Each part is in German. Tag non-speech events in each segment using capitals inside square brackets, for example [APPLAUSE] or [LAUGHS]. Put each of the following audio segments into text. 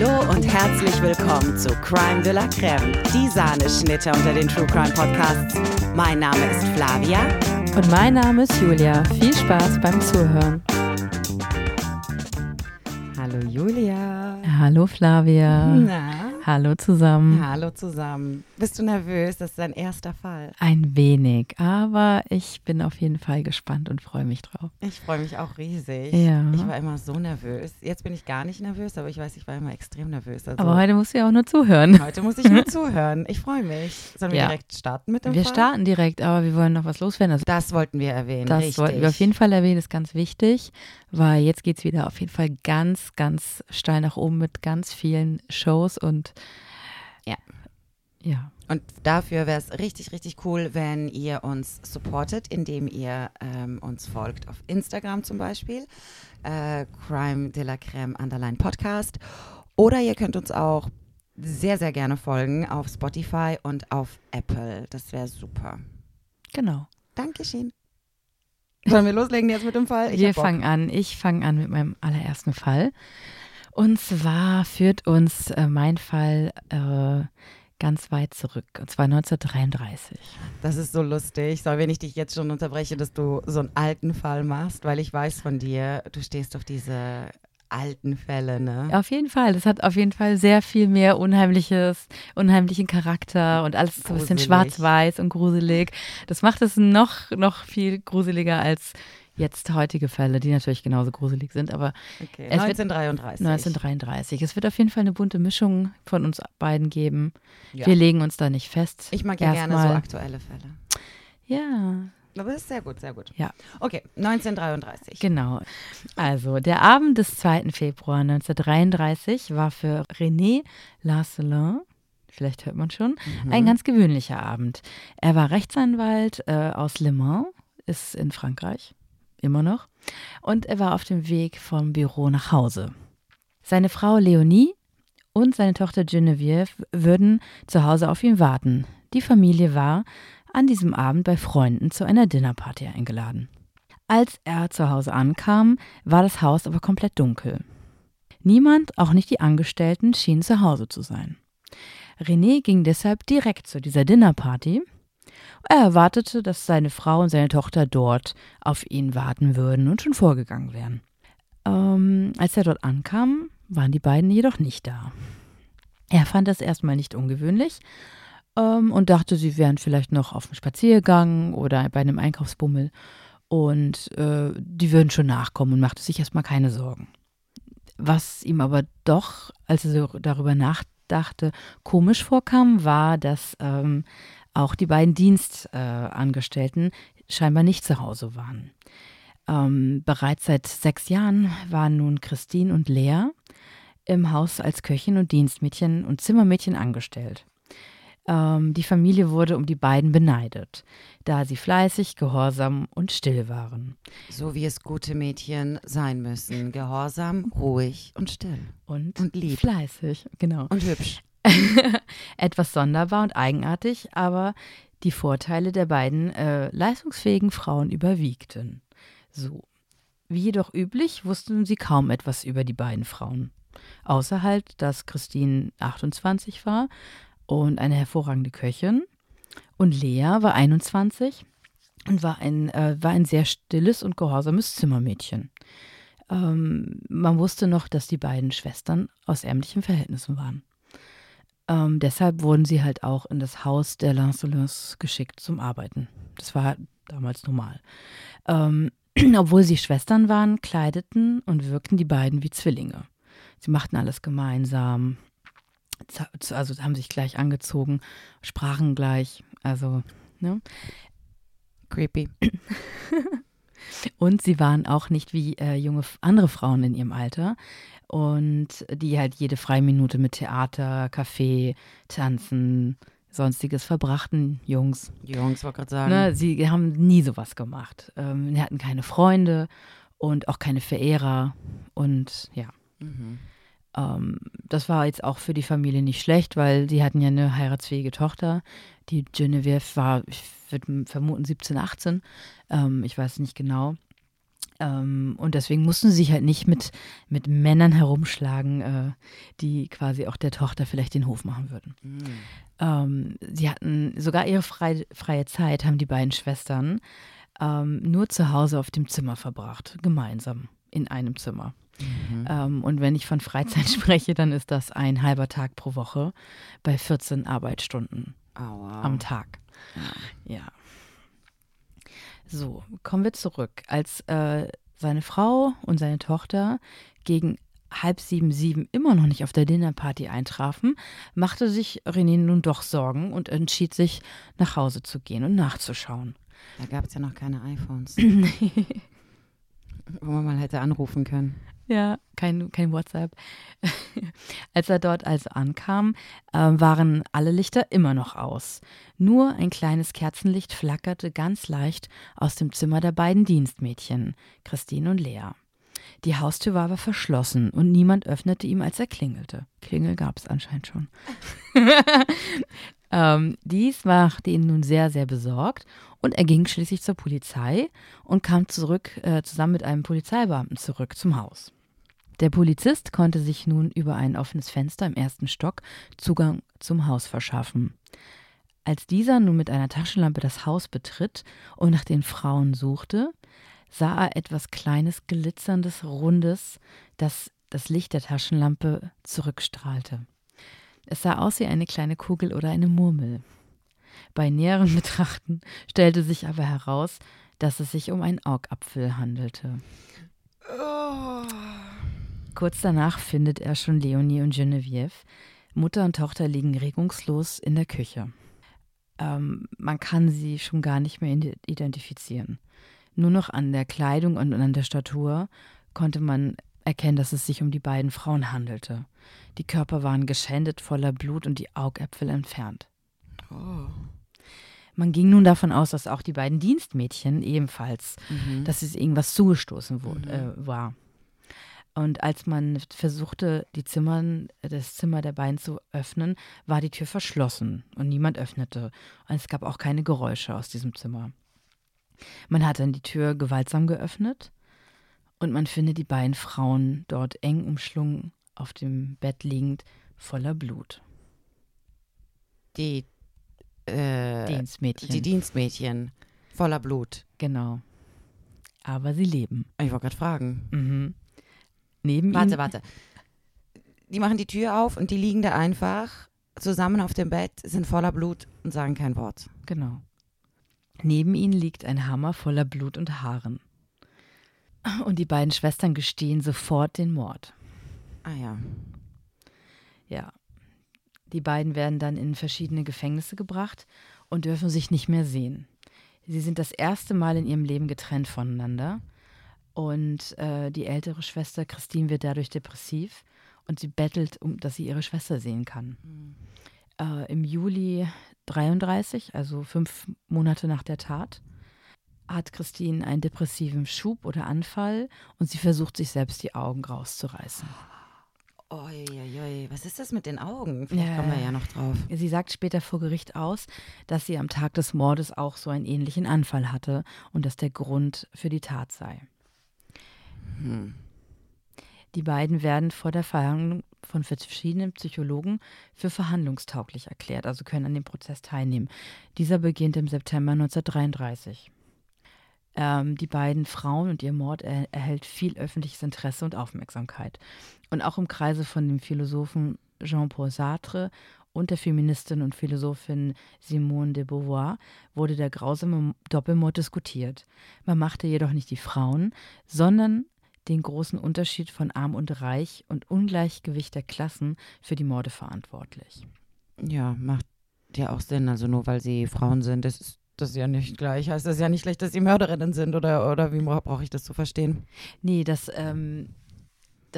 Hallo und herzlich willkommen zu Crime de la Creme, die Sahneschnitte unter den True Crime Podcasts. Mein Name ist Flavia. Und mein Name ist Julia. Viel Spaß beim Zuhören. Hallo Julia. Hallo Flavia. Na? Hallo zusammen. Hallo zusammen. Bist du nervös? Das ist dein erster Fall. Ein wenig, aber ich bin auf jeden Fall gespannt und freue mich drauf. Ich freue mich auch riesig. Ja. Ich war immer so nervös. Jetzt bin ich gar nicht nervös, aber ich weiß, ich war immer extrem nervös. Also aber heute musst du ja auch nur zuhören. heute muss ich nur zuhören. Ich freue mich. Sollen wir Ja. direkt starten mit dem Wir Fall? starten direkt, aber wir wollen noch was loswerden. Also Das wollten wir erwähnen. das richtig. wollten wir auf jeden Fall erwähnen, ist ganz wichtig, weil jetzt geht es wieder auf jeden Fall ganz, ganz steil nach oben mit ganz vielen Shows und Ja. Ja. Und dafür wäre es richtig, richtig cool, wenn ihr uns supportet, indem ihr ähm, uns folgt auf Instagram zum Beispiel, äh, Crime de la Creme Underline Podcast. Oder ihr könnt uns auch sehr, sehr gerne folgen auf Spotify und auf Apple. Das wäre super. Genau. Dankeschön. Sollen wir loslegen jetzt mit dem Fall? Ich Wir fangen an. Ich fange an mit meinem allerersten Fall. Und zwar führt uns äh, mein Fall äh, ganz weit zurück. Und zwar 1933. Das ist so lustig. So, wenn ich dich jetzt schon unterbreche, dass du so einen alten Fall machst, weil ich weiß von dir, du stehst auf diese alten Fälle, ne? Auf jeden Fall. Das hat auf jeden Fall sehr viel mehr unheimliches, unheimlichen Charakter und alles so ein bisschen schwarz-weiß und gruselig. Das macht es noch, noch viel gruseliger als jetzt heutige Fälle, die natürlich genauso gruselig sind. Aber Okay. Es wird 1933. 1933. Es wird auf jeden Fall eine bunte Mischung von uns beiden geben. Ja. Wir legen uns da nicht fest. Ich mag ja gerne so Erstmal- aktuelle Fälle. Ja, Aber das ist sehr gut, sehr gut. Ja. Okay, 1933. genau. Also, der Abend des 2. Februar 1933 war für René Larcelin, vielleicht hört man schon, Mhm. ein ganz gewöhnlicher Abend. Er war Rechtsanwalt äh, aus Le Mans, ist in Frankreich, immer noch, und er war auf dem Weg vom Büro nach Hause. Seine Frau Leonie und seine Tochter Genevieve würden zu Hause auf ihn warten. Die Familie war an diesem Abend bei Freunden zu einer Dinnerparty eingeladen. Als er zu Hause ankam, war das Haus aber komplett dunkel. Niemand, auch nicht die Angestellten, schien zu Hause zu sein. René ging deshalb direkt zu dieser Dinnerparty. Er erwartete, dass seine Frau und seine Tochter dort auf ihn warten würden und schon vorgegangen wären. Ähm, als er dort ankam, waren die beiden jedoch nicht da. Er fand das erstmal nicht ungewöhnlich ähm, und dachte, sie wären vielleicht noch auf dem Spaziergang oder bei einem Einkaufsbummel und äh, die würden schon nachkommen und machte sich erstmal keine Sorgen. Was ihm aber doch, als er darüber nachdachte, komisch vorkam, war, dass ähm, auch die beiden Dienstangestellten Angestellten scheinbar nicht zu Hause waren. Ähm, bereits seit sechs Jahren waren nun Christine und Lea im Haus als Köchin und Dienstmädchen und Zimmermädchen angestellt. Ähm, die Familie wurde um die beiden beneidet, da sie fleißig, gehorsam und still waren. So wie es gute Mädchen sein müssen. Gehorsam, ruhig und still. Und, Und lieb. fleißig, genau. Und hübsch. [LAUGHS] Etwas sonderbar und eigenartig, aber die Vorteile der beiden äh, leistungsfähigen Frauen überwiegten. So. Wie jedoch üblich, wussten sie kaum etwas über die beiden Frauen. Außer halt, dass Christine 28 war und eine hervorragende Köchin. Und Lea war 21 und war ein, äh, war ein sehr stilles und gehorsames Zimmermädchen. Ähm, man wusste noch, dass die beiden Schwestern aus ärmlichen Verhältnissen waren. Ähm, deshalb wurden sie halt auch in das Haus der Lancelins geschickt zum Arbeiten. Das war damals normal. Ähm, [CLEARS THROAT] obwohl sie Schwestern waren, kleideten und wirkten die beiden wie Zwillinge. Sie machten alles gemeinsam, also haben sich gleich angezogen, sprachen gleich, also, ne? Creepy. [LAUGHS] Und sie waren auch nicht wie äh, junge andere Frauen in ihrem Alter und die halt jede freie Minute mit Theater, Kaffee, Tanzen, sonstiges verbrachten Jungs. Jungs, wollte gerade sagen. Ne, sie haben nie sowas gemacht. Ähm, sie hatten keine Freunde und auch keine Verehrer und ja. Mhm. Ähm, das war jetzt auch für die Familie nicht schlecht, weil sie hatten ja eine heiratsfähige Tochter. Die Genevieve war, ich würde vermuten, 17, 18. Ähm, ich weiß nicht genau. Ähm, und deswegen mussten sie sich halt nicht mit, mit Männern herumschlagen, äh, die quasi auch der Tochter vielleicht den Hof machen würden. Mhm. Sie hatten sogar ihre frei, freie Zeit, haben die beiden Schwestern ähm, nur zu Hause auf dem Zimmer verbracht, gemeinsam in einem Zimmer. Mhm. Ähm, und wenn ich von Freizeit [LAUGHS] spreche, dann ist das ein halber Tag pro Woche bei 14 Arbeitsstunden oh, wow. am Tag. Ja. ja. So, kommen wir zurück. Als äh, seine Frau und seine Tochter gegen halb sieben, sieben immer noch nicht auf der Dinnerparty eintrafen, machte sich René nun doch Sorgen und entschied sich, nach Hause zu gehen und nachzuschauen. Da gab es ja noch keine iPhones. [LAUGHS] Wo man mal hätte anrufen können. Ja, kein, kein WhatsApp. [LAUGHS] Als er dort also ankam, äh, waren alle Lichter immer noch aus. Nur ein kleines Kerzenlicht flackerte ganz leicht aus dem Zimmer der beiden Dienstmädchen, Christine und Lea. Die Haustür war aber verschlossen und niemand öffnete ihm, als er klingelte. Klingel gab es anscheinend schon. [LAUGHS] ähm, dies machte ihn nun sehr, sehr besorgt und er ging schließlich zur Polizei und kam zurück, äh, zusammen mit einem Polizeibeamten zurück zum Haus. Der Polizist konnte sich nun über ein offenes Fenster im ersten Stock Zugang zum Haus verschaffen. Als dieser nun mit einer Taschenlampe das Haus betritt und nach den Frauen suchte, sah er etwas Kleines, Glitzerndes, Rundes, das das Licht der Taschenlampe zurückstrahlte. Es sah aus wie eine kleine Kugel oder eine Murmel. Bei näherem [LAUGHS] Betrachten stellte sich aber heraus, dass es sich um einen Augapfel handelte. Oh. Kurz danach findet er schon Leonie und Genevieve. Mutter und Tochter liegen regungslos in der Küche. Ähm, man kann sie schon gar nicht mehr identifizieren. Nur noch an der Kleidung und an der Statur konnte man erkennen, dass es sich um die beiden Frauen handelte. Die Körper waren geschändet, voller Blut und die Augäpfel entfernt. Oh. Man ging nun davon aus, dass auch die beiden Dienstmädchen ebenfalls, mhm. dass es irgendwas zugestoßen wurde, mhm. äh, war. Und als man versuchte, die Zimmern, das Zimmer der beiden zu öffnen, war die Tür verschlossen und niemand öffnete. Und es gab auch keine Geräusche aus diesem Zimmer. Man hat dann die Tür gewaltsam geöffnet und man findet die beiden Frauen dort eng umschlungen auf dem Bett liegend, voller Blut. Die äh, Dienstmädchen. Die Dienstmädchen. Voller Blut. Genau. Aber sie leben. Ich wollte gerade fragen. Mhm neben warte, ihnen. Warte, warte. Die machen die Tür auf und die liegen da einfach zusammen auf dem Bett, sind voller Blut und sagen kein Wort. Genau. Neben ihnen liegt ein Hammer voller Blut und Haaren. Und die beiden Schwestern gestehen sofort den Mord. Ah ja. Ja. Die beiden werden dann in verschiedene Gefängnisse gebracht und dürfen sich nicht mehr sehen. Sie sind das erste Mal in ihrem Leben getrennt voneinander und äh, die ältere Schwester Christine wird dadurch depressiv und sie bettelt, um, dass sie ihre Schwester sehen kann. Mhm. Äh, Im Juli 33, also fünf Monate nach der Tat, hat Christine einen depressiven Schub oder Anfall und sie versucht sich selbst die Augen rauszureißen. Uiuiui, was ist das mit den Augen? Vielleicht ja, kommen wir ja noch drauf. Sie sagt später vor Gericht aus, dass sie am Tag des Mordes auch so einen ähnlichen Anfall hatte und dass der Grund für die Tat sei. Hm. Die beiden werden vor der Verhandlung von verschiedenen Psychologen für verhandlungstauglich erklärt, also können an dem Prozess teilnehmen. Dieser beginnt im September 1933. Ähm, die beiden Frauen und ihr Mord er erhält viel öffentliches Interesse und Aufmerksamkeit. Und auch im Kreise von dem Philosophen Jean-Paul Sartre und der Feministin und Philosophin Simone de Beauvoir wurde der grausame Doppelmord diskutiert. Man machte jedoch nicht die Frauen, sondern den großen Unterschied von Arm und Reich und Ungleichgewicht der Klassen für die Morde verantwortlich. Ja, macht ja auch Sinn. Also nur weil sie Frauen sind, ist das ja nicht gleich. Heißt das ja nicht schlecht, dass sie Mörderinnen sind oder, oder wie brauche ich das zu verstehen? Nee, das, ähm,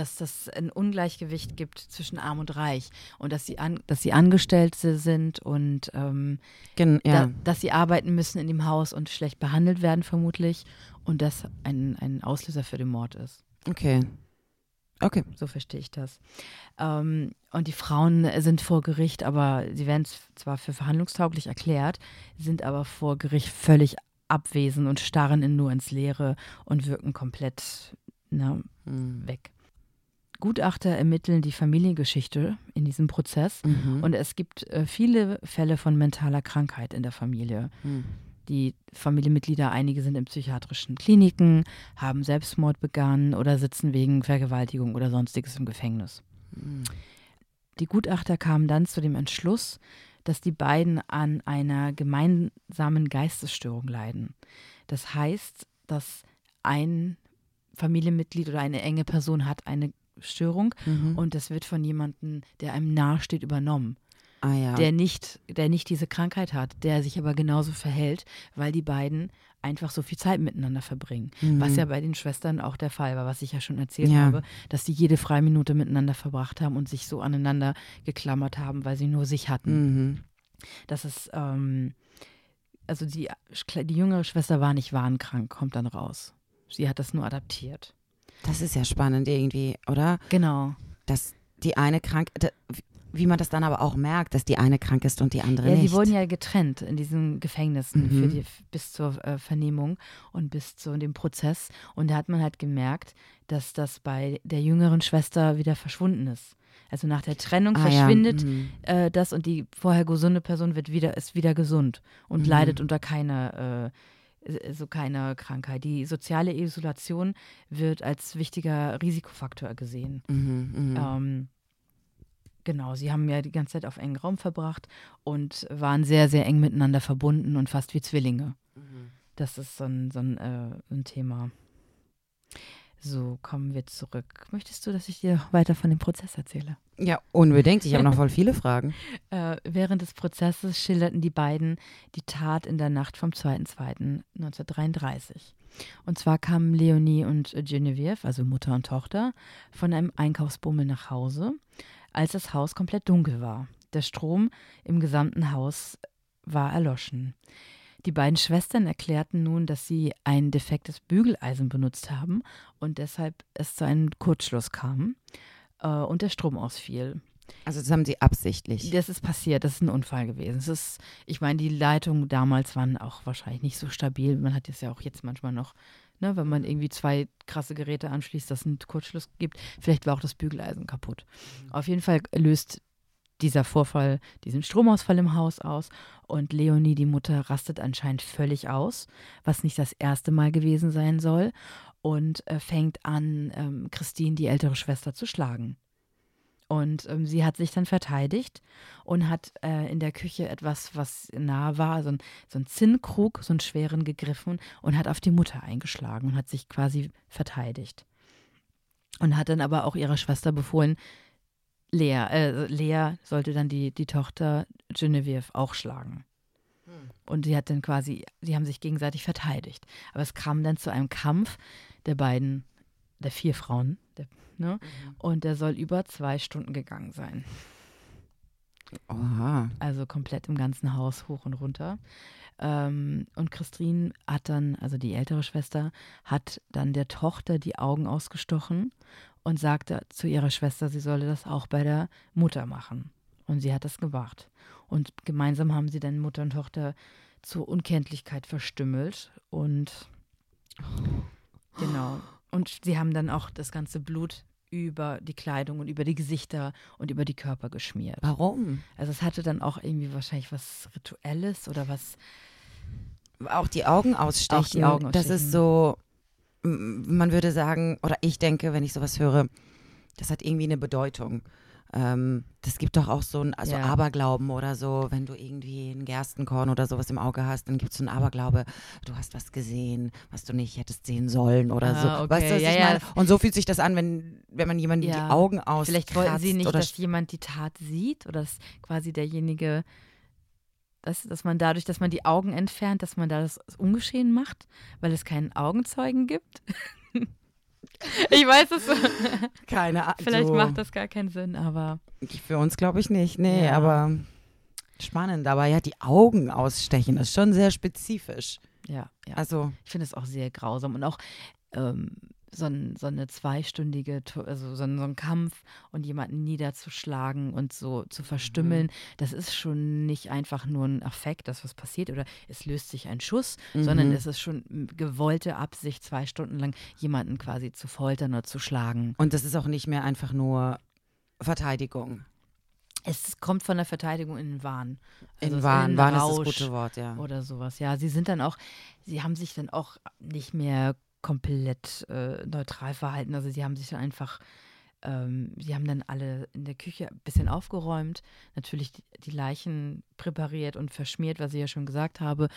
dass das ein Ungleichgewicht gibt zwischen Arm und Reich und dass sie, an, dass sie Angestellte sind und ähm, Gen, ja. da, dass sie arbeiten müssen in dem Haus und schlecht behandelt werden vermutlich und das ein, ein Auslöser für den Mord ist. Okay. Okay. So verstehe ich das. Ähm, und die Frauen sind vor Gericht, aber sie werden zwar für verhandlungstauglich erklärt, sind aber vor Gericht völlig abwesend und starren in nur ins Leere und wirken komplett na, Mhm. weg. Gutachter ermitteln die Familiengeschichte in diesem Prozess Mhm. und es gibt äh, viele Fälle von mentaler Krankheit in der Familie. Mhm. Die Familienmitglieder, einige sind in psychiatrischen Kliniken, haben Selbstmord begangen oder sitzen wegen Vergewaltigung oder sonstiges im Gefängnis. Mhm. Die Gutachter kamen dann zu dem Entschluss, dass die beiden an einer gemeinsamen Geistesstörung leiden. Das heißt, dass ein Familienmitglied oder eine enge Person hat eine Störung Mhm. und das wird von jemandem, der einem nahesteht, übernommen. ah ja. Der nicht, der nicht diese Krankheit hat, der sich aber genauso verhält, weil die beiden einfach so viel Zeit miteinander verbringen. Mhm. Was ja bei den Schwestern auch der Fall war, was ich ja schon erzählt Ja. habe, dass die jede freie Minute miteinander verbracht haben und sich so aneinander geklammert haben, weil sie nur sich hatten. Mhm. Das ist, ähm, also die, die jüngere Schwester war nicht wahnkrank, kommt dann raus. Sie hat das nur adaptiert. Das ist ja spannend irgendwie, oder? Genau. Dass die eine krank, wie man das dann aber auch merkt, dass die eine krank ist und die andere Ja, nicht. sie wurden ja getrennt in diesen Gefängnissen Mhm. für die, bis zur äh, Vernehmung und bis zu dem Prozess. Und da hat man halt gemerkt, dass das bei der jüngeren Schwester wieder verschwunden ist. Also nach der Trennung Ah, ja. verschwindet Mhm. äh, das und die vorher gesunde Person wird wieder, ist wieder gesund und Mhm. leidet unter keiner, äh, so keiner Krankheit. Die soziale Isolation wird als wichtiger Risikofaktor gesehen. Mhm. Mhm. Ähm, genau, sie haben ja die ganze Zeit auf engen Raum verbracht und waren sehr, sehr eng miteinander verbunden und fast wie Zwillinge. Mhm. Das ist so ein, so ein, äh, ein Thema. So, kommen wir zurück. Möchtest du, dass ich dir weiter von dem Prozess erzähle? Ja, unbedingt. Ich habe noch voll viele Fragen. [LAUGHS] Äh, während des Prozesses schilderten die beiden die Tat in der Nacht vom 2.2.1933. Und zwar kamen Leonie und Genevieve, also Mutter und Tochter, von einem Einkaufsbummel nach Hause, als das Haus komplett dunkel war. Der Strom im gesamten Haus war erloschen. Die beiden Schwestern erklärten nun, dass sie ein defektes Bügeleisen benutzt haben und deshalb es zu einem Kurzschluss kam äh, und der Strom ausfiel. Also das haben sie absichtlich. Das ist passiert, das ist ein Unfall gewesen. Es ist, ich meine, die Leitungen damals waren auch wahrscheinlich nicht so stabil. Man hat es ja auch jetzt manchmal noch, ne, wenn man irgendwie zwei krasse Geräte anschließt, dass es einen Kurzschluss gibt. Vielleicht war auch das Bügeleisen kaputt. Auf jeden Fall löst dieser Vorfall diesen Stromausfall im Haus aus und Leonie, die Mutter, rastet anscheinend völlig aus, was nicht das erste Mal gewesen sein soll und äh, fängt an, ähm, Christine, die ältere Schwester, zu schlagen. Und ähm, sie hat sich dann verteidigt und hat äh, in der Küche etwas, was nah war, so ein, so ein Zinnkrug, so einen schweren gegriffen und hat auf die Mutter eingeschlagen und hat sich quasi verteidigt. Und hat dann aber auch ihrer Schwester befohlen, Lea, äh, Lea sollte dann die, die Tochter Genevieve auch schlagen. Und sie hat dann quasi, sie haben sich gegenseitig verteidigt. Aber es kam dann zu einem Kampf der beiden, der vier Frauen, der, ne? Und der soll über zwei Stunden gegangen sein. Oha. Also komplett im ganzen Haus hoch und runter. Ähm, und Christine hat dann, also die ältere Schwester, hat dann der Tochter die Augen ausgestochen und sagte zu ihrer Schwester, sie solle das auch bei der Mutter machen. Und sie hat das gemacht. Und gemeinsam haben sie dann Mutter und Tochter zur Unkenntlichkeit verstümmelt und genau. Und sie haben dann auch das ganze Blut über die Kleidung und über die Gesichter und über die Körper geschmiert. Warum? Also es hatte dann auch irgendwie wahrscheinlich was Rituelles oder was. Auch die Augen ausstechen. Auch die Augen Das ausstechen. ist so, man würde sagen, oder ich denke, wenn ich sowas höre, das hat irgendwie eine Bedeutung. Ähm, das gibt doch auch so ein also Ja. Aberglauben oder so, wenn du irgendwie ein Gerstenkorn oder sowas im Auge hast, dann gibt es so einen Aberglaube, du hast was gesehen, was du nicht hättest sehen sollen oder Ah, so. okay. Weißt du, was Ja, ich ja. meine? Und so fühlt sich das an, wenn, wenn man jemandem Ja. die Augen aus Vielleicht wollten sie nicht, dass jemand die Tat sieht oder dass quasi derjenige, dass, dass man dadurch, dass man die Augen entfernt, dass man da das ungeschehen macht, weil es keinen Augenzeugen gibt. [LAUGHS] ich weiß es. keine Ahnung. Vielleicht macht das gar keinen Sinn, aber Für uns glaube ich nicht, nee, Ja. aber spannend. Aber ja, die Augen ausstechen ist schon sehr spezifisch. ja, ja. Also, Ich finde es auch sehr grausam und auch, ähm, so, ein, so eine zweistündige, also so ein, so ein Kampf und jemanden niederzuschlagen und so zu verstümmeln, mhm. das ist schon nicht einfach nur ein Affekt, dass was passiert oder es löst sich ein Schuss, mhm. sondern es ist schon gewollte Absicht, zwei Stunden lang jemanden quasi zu foltern oder zu schlagen. Und das ist auch nicht mehr einfach nur Verteidigung. Es kommt von der Verteidigung in den Wahn. Also in Wahn, Wahn ist das gute Wort, ja. Oder sowas, ja. Sie sind dann auch, sie haben sich dann auch nicht mehr komplett äh, neutral verhalten. Also sie haben sich dann einfach, ähm, sie haben dann alle in der Küche ein bisschen aufgeräumt, natürlich die, die, Leichen präpariert und verschmiert, was ich ja schon gesagt habe,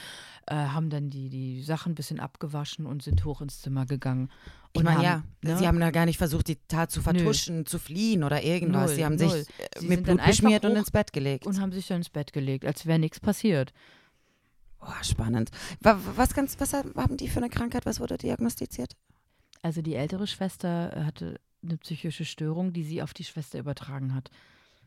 äh, haben dann die, die Sachen ein bisschen abgewaschen und sind hoch ins Zimmer gegangen. Und ich meine, ja, ne? sie haben da gar nicht versucht, die Tat zu vertuschen, Nö. zu fliehen oder irgendwas. Null, sie haben null. sich äh, sie mit Blut beschmiert und ins Bett gelegt. Und haben sich dann ins Bett gelegt, als wäre nichts passiert. Oh, spannend. Was, ganz, was haben die für eine Krankheit? Was wurde diagnostiziert? Also die ältere Schwester äh, hatte eine psychische Störung, die sie auf die Schwester übertragen hat.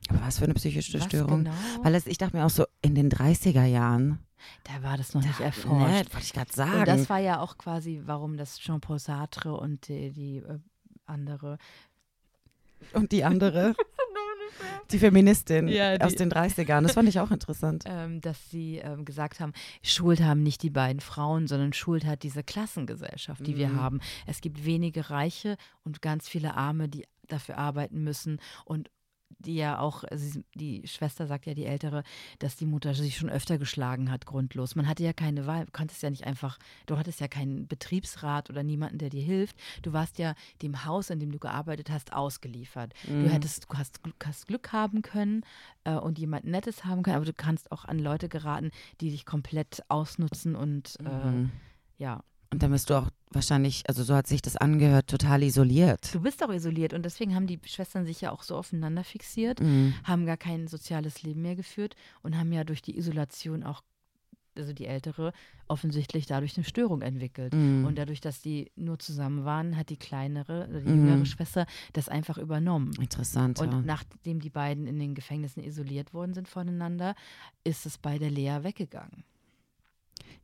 Aber was für eine psychische was Störung? Genau? Weil es, ich dachte mir auch so, in den 30er Jahren. Da war das noch da, nicht erforscht. Ne, wollte ich gerade sagen. Und das war ja auch quasi, warum das Jean-Paul Sartre und die, die äh, andere. Und die andere? [LAUGHS] [LAUGHS] Die Feministin ja, die, aus den 30ern, das fand ich auch interessant. Ähm, dass sie ähm, gesagt haben, Schuld haben nicht die beiden Frauen, sondern Schuld hat diese Klassengesellschaft, die mhm. wir haben. Es gibt wenige Reiche und ganz viele Arme, die dafür arbeiten müssen. Und die ja auch, also die Schwester sagt ja, die Ältere, dass die Mutter sich schon öfter geschlagen hat, grundlos. Man hatte ja keine Wahl, du konntest ja nicht einfach, du hattest ja keinen Betriebsrat oder niemanden, der dir hilft. Du warst ja dem Haus, in dem du gearbeitet hast, ausgeliefert. Mhm. Du hättest, du hast, hast Glück haben können äh, und jemand Nettes haben können, aber du kannst auch an Leute geraten, die dich komplett ausnutzen und äh, mhm. ja. Und dann bist du auch wahrscheinlich, also so hat sich das angehört, total isoliert. Du bist auch isoliert und deswegen haben die Schwestern sich ja auch so aufeinander fixiert, mhm. haben gar kein soziales Leben mehr geführt und haben ja durch die Isolation auch, also die ältere, offensichtlich dadurch eine Störung entwickelt. Mhm. Und dadurch, dass die nur zusammen waren, hat die kleinere, oder die mhm. jüngere Schwester das einfach übernommen. Interessant. Und ja. nachdem die beiden in den Gefängnissen isoliert worden sind voneinander, ist es bei der Lea weggegangen.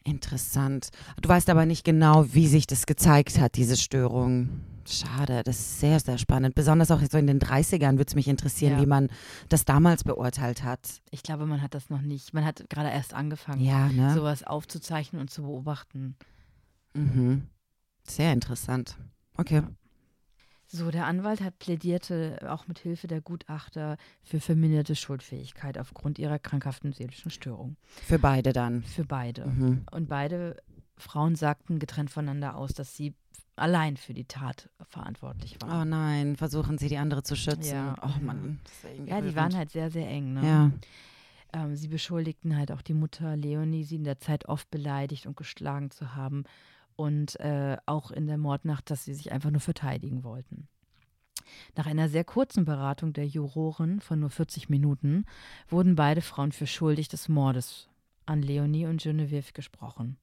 Interessant. Du weißt aber nicht genau, wie sich das gezeigt hat, diese Störung. Schade, das ist sehr, sehr spannend. Besonders auch so in den 30ern würde es mich interessieren, ja. wie man das damals beurteilt hat. Ich glaube, man hat das noch nicht. Man hat gerade erst angefangen, ja, ne? sowas aufzuzeichnen und zu beobachten. Mhm. Sehr interessant. Okay. Ja. So, der Anwalt hat plädierte auch mit Hilfe der Gutachter für verminderte Schuldfähigkeit aufgrund ihrer krankhaften seelischen Störung. Für beide dann? Für beide. Mhm. Und beide Frauen sagten getrennt voneinander aus, dass sie allein für die Tat verantwortlich waren. Oh nein, versuchen sie die andere zu schützen. Ja, oh Mann. Ja, die waren halt sehr, sehr eng. Ne? Ja. Ähm, sie beschuldigten halt auch die Mutter Leonie, sie in der Zeit oft beleidigt und geschlagen zu haben und äh, auch in der Mordnacht, dass sie sich einfach nur verteidigen wollten. Nach einer sehr kurzen Beratung der Juroren von nur 40 Minuten wurden beide Frauen für schuldig des Mordes an Leonie und Genevieve gesprochen.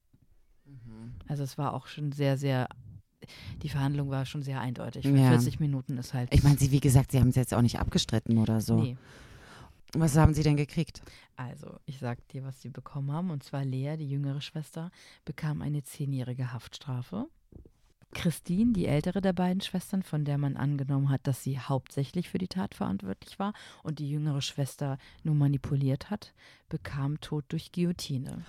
Mhm. Also es war auch schon sehr, sehr, die Verhandlung war schon sehr eindeutig. Ja. 40 Minuten ist halt. Ich meine, sie, wie gesagt, sie haben es jetzt auch nicht abgestritten oder so. Nee. Was haben Sie denn gekriegt? Also, ich sag dir, was Sie bekommen haben. Und zwar Lea, die jüngere Schwester, bekam eine zehnjährige Haftstrafe. Christine, die ältere der beiden Schwestern, von der man angenommen hat, dass sie hauptsächlich für die Tat verantwortlich war und die jüngere Schwester nur manipuliert hat, bekam Tod durch Guillotine.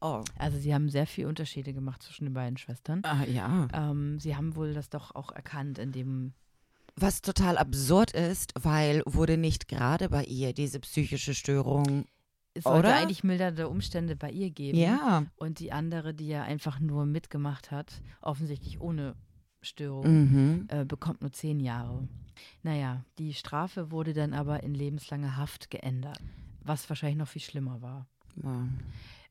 Oh. Also sie haben sehr viele Unterschiede gemacht zwischen den beiden Schwestern. Ah, ja. Ähm, sie haben wohl das doch auch erkannt, in dem was total absurd ist, weil wurde nicht gerade bei ihr diese psychische Störung es sollte Oder? eigentlich mildernde Umstände bei ihr geben. Ja. Und die andere, die ja einfach nur mitgemacht hat, offensichtlich ohne Störung, mhm. äh, bekommt nur zehn Jahre. Naja, die Strafe wurde dann aber in lebenslange Haft geändert, was wahrscheinlich noch viel schlimmer war. Wow.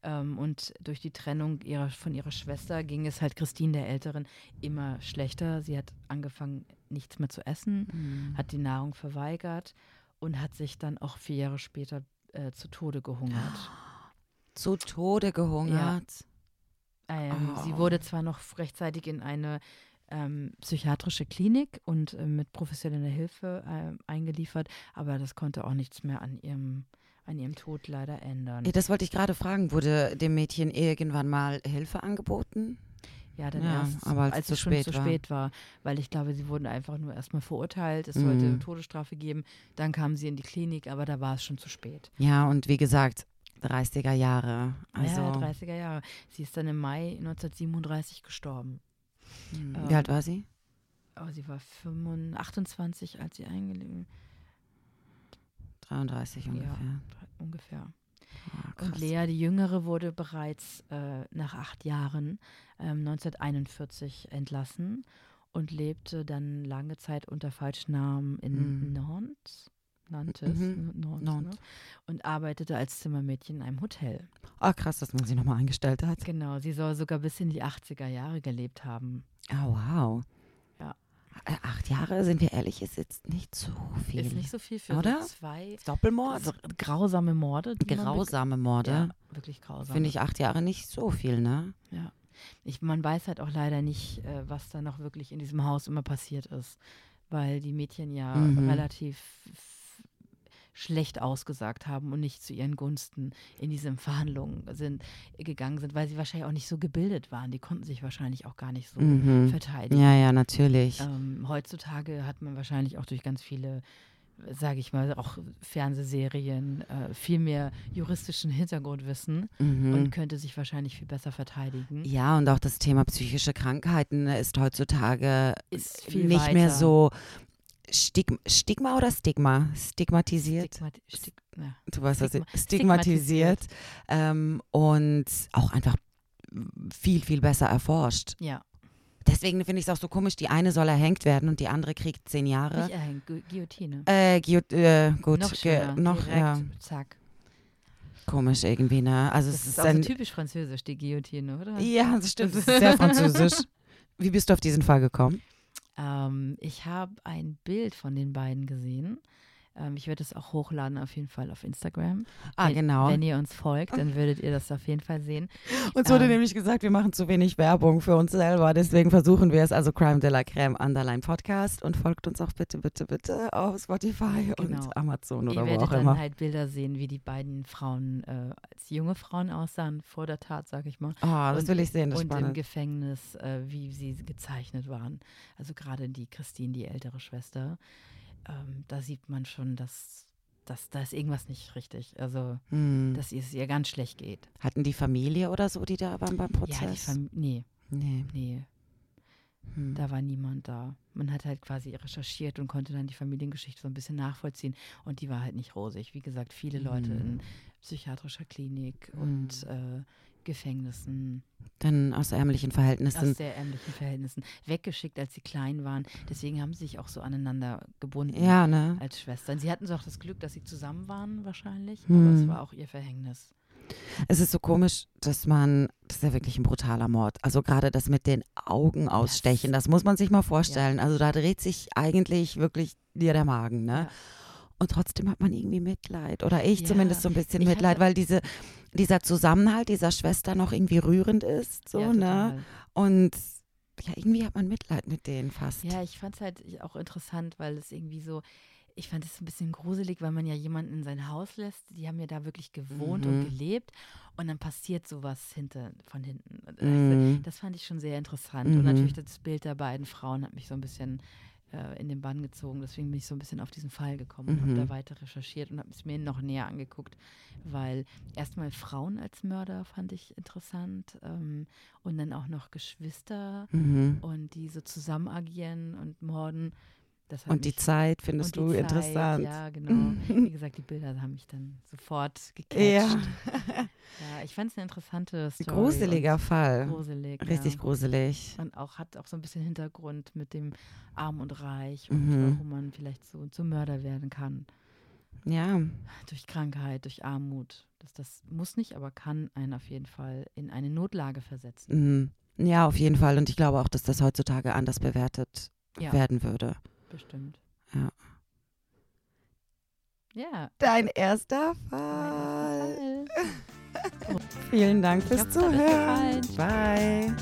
Ähm, und durch die Trennung ihrer, von ihrer Schwester ging es halt Christine der Älteren immer schlechter. Sie hat angefangen, nichts mehr zu essen, mhm. hat die Nahrung verweigert und hat sich dann auch vier Jahre später äh, zu Tode gehungert. [GASPS] Zu Tode gehungert? Ja. Ähm, oh. Sie wurde zwar noch rechtzeitig in eine ähm, psychiatrische Klinik und äh, mit professioneller Hilfe äh, eingeliefert, aber das konnte auch nichts mehr an ihrem an ihrem Tod leider ändern. Das wollte ich gerade fragen. Wurde dem Mädchen irgendwann mal Hilfe angeboten? Ja, dann Ja, erst, aber als als es schon spät zu spät war. Weil ich glaube, sie wurden einfach nur erstmal verurteilt. Es Mhm. sollte Todesstrafe geben. Dann kamen sie in die Klinik, aber da war es schon zu spät. Ja, und wie gesagt, 30er Jahre. Also, ja, 30er Jahre. Sie ist dann im Mai 1937 gestorben. hm, ähm, wie alt war sie? Aber sie war 25, 28, als sie eingelegt 33 ungefähr. ungefähr. Ah, Und. Lea, die Jüngere, wurde bereits äh, nach acht Jahren ähm, 1941 entlassen und lebte dann lange Zeit unter falschem Namen in Mhm. Nantes. Nantes, Mhm. Nantes, Nantes. Ne? und arbeitete als Zimmermädchen in einem Hotel. Ah, krass, dass man sie nochmal eingestellt hat. Genau, sie soll sogar bis in die 80er Jahre gelebt haben. Oh, wow. Äh, Acht Jahre, sind wir ehrlich, ist jetzt nicht so viel. Ist nicht so viel für Oder? so zwei Doppelmord? so grausame Morde. Grausame Morde. Ja, wirklich grausam. Finde ich acht Jahre nicht so viel, ne? Ja. Ich, man weiß halt auch leider nicht, äh, was da noch wirklich in diesem Haus immer passiert ist, weil die Mädchen ja Mhm. relativ schlecht ausgesagt haben und nicht zu ihren Gunsten in diese Verhandlungen sind, gegangen sind, weil sie wahrscheinlich auch nicht so gebildet waren. Die konnten sich wahrscheinlich auch gar nicht so Mhm. verteidigen. Ja, ja, natürlich. Ähm, heutzutage hat man wahrscheinlich auch durch ganz viele, sage ich mal, auch Fernsehserien äh, viel mehr juristischen Hintergrundwissen Mhm. und könnte sich wahrscheinlich viel besser verteidigen. Ja, und auch das Thema psychische Krankheiten ist heutzutage Ist nicht mehr weiter. so Stigma, Stigma oder Stigma? Stigmatisiert? Stigmat Stig ja. du weißt, was ich, Stigma- stigmatisiert. Ähm, und auch einfach viel, viel besser erforscht. ja, Deswegen finde ich es auch so komisch, die eine soll erhängt werden und die andere kriegt zehn Jahre. nicht erhängt, Gu Guillotine. Äh, Gio äh, gut, noch ge- schöner, noch direkt, ja, zack. komisch irgendwie, ne? Also Das es ist ist auch so ein, typisch französisch, die Guillotine, oder? ja, das stimmt, das ist sehr französisch. [LAUGHS] Wie bist du auf diesen Fall gekommen? Ähm, ich habe ein Bild von den beiden gesehen. Ähm, ich werde es auch hochladen auf jeden Fall auf Instagram. Ah, wenn, genau. Wenn ihr uns folgt, dann würdet ihr das auf jeden Fall sehen. [LAUGHS] Uns wurde Ähm, nämlich gesagt, wir machen zu wenig Werbung für uns selber. Deswegen versuchen wir es. Also Crime de la Creme Underline Podcast und folgt uns auch bitte, bitte, bitte auf Spotify Genau. und Amazon oder ihr wo werdet auch dann immer. halt Bilder sehen, wie die beiden Frauen äh, als junge Frauen aussahen, vor der Tat, sag ich mal. Ah, das und- will ich sehen, das und im spannend. Gefängnis, äh, wie sie gezeichnet waren. Also gerade die Christine, die ältere Schwester, ähm, da sieht man schon, dass, dass da ist irgendwas nicht richtig. Also, Hm. dass es ihr ganz schlecht geht. Hatten die Familie oder so, die da waren beim Ja, die Prozess? Nee, nee. nee, Hm. da war niemand da. Man hat halt quasi recherchiert und konnte dann die Familiengeschichte so ein bisschen nachvollziehen. Und die war halt nicht rosig. Wie gesagt, viele Leute Mhm. in psychiatrischer Klinik und äh, Gefängnissen. Dann aus ärmlichen Verhältnissen. aus sehr ärmlichen Verhältnissen weggeschickt, als sie klein waren. Deswegen haben sie sich auch so aneinander gebunden ja, ne? als Schwestern. Sie hatten so auch das Glück, dass sie zusammen waren wahrscheinlich, Hm. aber es war auch ihr Verhängnis. Es ist so komisch, dass man, das ist ja wirklich ein brutaler Mord. Also gerade das mit den Augen ausstechen, das muss man sich mal vorstellen. Also da dreht sich eigentlich wirklich dir der Magen, ne? Ja. Und trotzdem hat man irgendwie Mitleid. Oder ich Ja, zumindest so ein bisschen ich Mitleid, weil diese, dieser Zusammenhalt dieser Schwester noch irgendwie rührend ist. So, ja, ne? Und ja, irgendwie hat man Mitleid mit denen fast. Ja, ich fand es halt auch interessant, weil es irgendwie so, ich fand es ein bisschen gruselig, weil man ja jemanden in sein Haus lässt. Die haben ja da wirklich gewohnt Mhm. und gelebt und dann passiert sowas hinter, von hinten. Also, Mhm. Das fand ich schon sehr interessant. Mhm. Und natürlich das Bild der beiden Frauen hat mich so ein bisschen äh, in den Bann gezogen. Deswegen bin ich so ein bisschen auf diesen Fall gekommen und Mhm. habe da weiter recherchiert und habe es mir noch näher angeguckt, weil erstmal Frauen als Mörder fand ich interessant ähm, und dann auch noch Geschwister Mhm. und die so zusammen agieren und morden. Und die Zeit findest die du Zeit, interessant. Ja, genau. [LAUGHS] Wie gesagt, die Bilder haben mich dann sofort gecatcht. Ja. [LAUGHS] Ja, ich fand es eine interessante Story. Gruseliger Fall. Gruselig. Richtig ja. gruselig. Und auch hat auch so ein bisschen Hintergrund mit dem Arm und Reich und Mhm. warum man vielleicht so zum Mörder werden kann. Ja. Durch Krankheit, durch Armut. Das, das muss nicht, aber kann einen auf jeden Fall in eine Notlage versetzen. Mhm. Ja, auf jeden Fall. Und ich glaube auch, dass das heutzutage anders bewertet Ja, werden würde. Bestimmt. Ja. Ja. Dein erster Fall. erster Fall. [LAUGHS] Vielen Dank Ich fürs Zuhören. Bye.